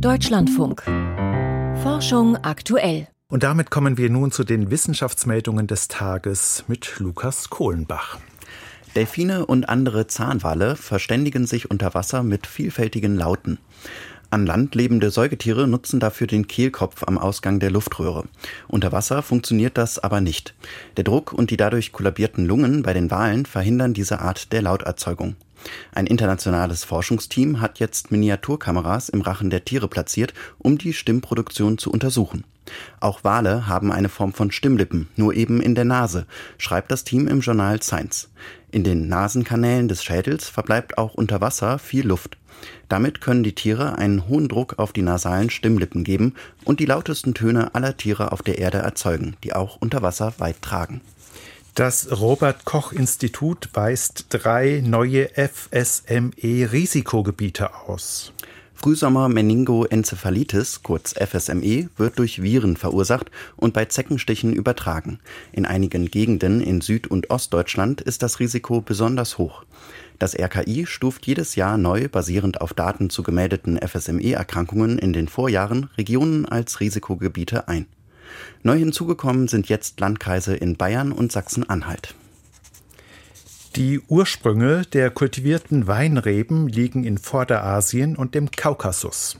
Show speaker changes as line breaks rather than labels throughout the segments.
Deutschlandfunk. Forschung aktuell.
Und damit kommen wir nun zu den Wissenschaftsmeldungen des Tages mit Lukas Kohlenbach.
Delfine und andere Zahnwale verständigen sich unter Wasser mit vielfältigen Lauten. An Land lebende Säugetiere nutzen dafür den Kehlkopf am Ausgang der Luftröhre. Unter Wasser funktioniert das aber nicht. Der Druck und die dadurch kollabierten Lungen bei den Walen verhindern diese Art der Lauterzeugung. Ein internationales Forschungsteam hat jetzt Miniaturkameras im Rachen der Tiere platziert, um die Stimmproduktion zu untersuchen. Auch Wale haben eine Form von Stimmlippen, nur eben in der Nase, schreibt das Team im Journal Science. In den Nasenkanälen des Schädels verbleibt auch unter Wasser viel Luft. Damit können die Tiere einen hohen Druck auf die nasalen Stimmlippen geben und die lautesten Töne aller Tiere auf der Erde erzeugen, die auch unter Wasser weit tragen.
Das Robert Koch Institut weist drei neue FSME-Risikogebiete aus.
Frühsommer Meningoenzephalitis, kurz FSME, wird durch Viren verursacht und bei Zeckenstichen übertragen. In einigen Gegenden in Süd- und Ostdeutschland ist das Risiko besonders hoch. Das RKI stuft jedes Jahr neu, basierend auf Daten zu gemeldeten FSME-Erkrankungen in den Vorjahren, Regionen als Risikogebiete ein. Neu hinzugekommen sind jetzt Landkreise in Bayern und Sachsen-Anhalt.
Die Ursprünge der kultivierten Weinreben liegen in Vorderasien und dem Kaukasus.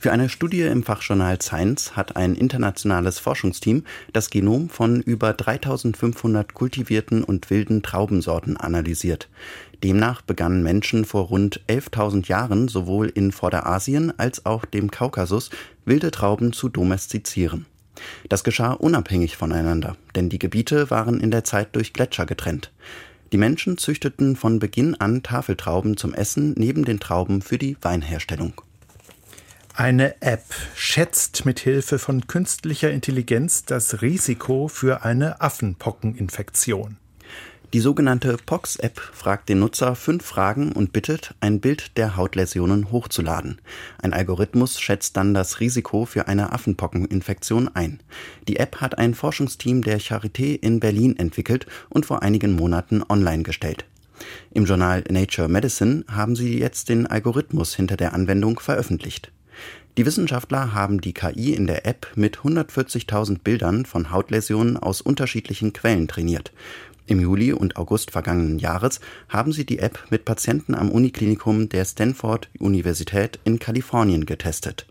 Für eine Studie im Fachjournal Science hat ein internationales Forschungsteam das Genom von über 3500 kultivierten und wilden Traubensorten analysiert. Demnach begannen Menschen vor rund 11.000 Jahren sowohl in Vorderasien als auch dem Kaukasus wilde Trauben zu domestizieren. Das geschah unabhängig voneinander, denn die Gebiete waren in der Zeit durch Gletscher getrennt. Die Menschen züchteten von Beginn an Tafeltrauben zum Essen neben den Trauben für die Weinherstellung.
Eine App schätzt mit Hilfe von künstlicher Intelligenz das Risiko für eine Affenpockeninfektion.
Die sogenannte Pox-App fragt den Nutzer fünf Fragen und bittet, ein Bild der Hautläsionen hochzuladen. Ein Algorithmus schätzt dann das Risiko für eine Affenpockeninfektion ein. Die App hat ein Forschungsteam der Charité in Berlin entwickelt und vor einigen Monaten online gestellt. Im Journal Nature Medicine haben sie jetzt den Algorithmus hinter der Anwendung veröffentlicht. Die Wissenschaftler haben die KI in der App mit 140.000 Bildern von Hautläsionen aus unterschiedlichen Quellen trainiert. Im Juli und August vergangenen Jahres haben sie die App mit Patienten am Uniklinikum der Stanford Universität in Kalifornien getestet.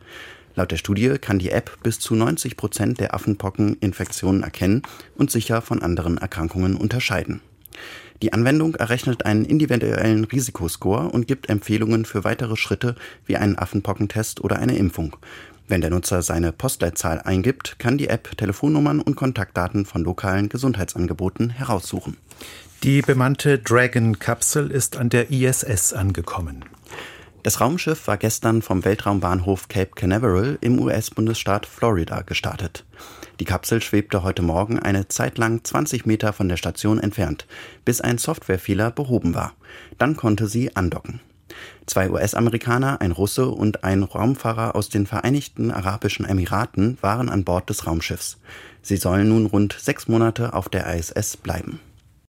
Laut der Studie kann die App bis zu 90 Prozent der Affenpockeninfektionen erkennen und sicher von anderen Erkrankungen unterscheiden. Die Anwendung errechnet einen individuellen Risikoscore und gibt Empfehlungen für weitere Schritte wie einen Affenpockentest oder eine Impfung. Wenn der Nutzer seine Postleitzahl eingibt, kann die App Telefonnummern und Kontaktdaten von lokalen Gesundheitsangeboten heraussuchen.
Die bemannte Dragon-Kapsel ist an der ISS angekommen.
Das Raumschiff war gestern vom Weltraumbahnhof Cape Canaveral im US-Bundesstaat Florida gestartet. Die Kapsel schwebte heute Morgen eine Zeit lang 20 Meter von der Station entfernt, bis ein Softwarefehler behoben war. Dann konnte sie andocken. Zwei US-Amerikaner, ein Russe und ein Raumfahrer aus den Vereinigten Arabischen Emiraten waren an Bord des Raumschiffs. Sie sollen nun rund sechs Monate auf der ISS bleiben.